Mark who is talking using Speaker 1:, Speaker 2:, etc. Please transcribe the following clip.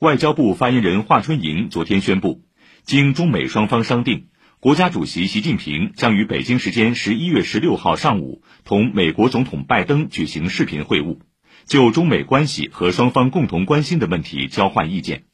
Speaker 1: 外交部发言人华春莹昨天宣布经中美双方商定国家主席习近平将于北京时间十一月十六号上午同美国总统拜登举行视频会晤就中美关系和双方共同关心的问题交换意见。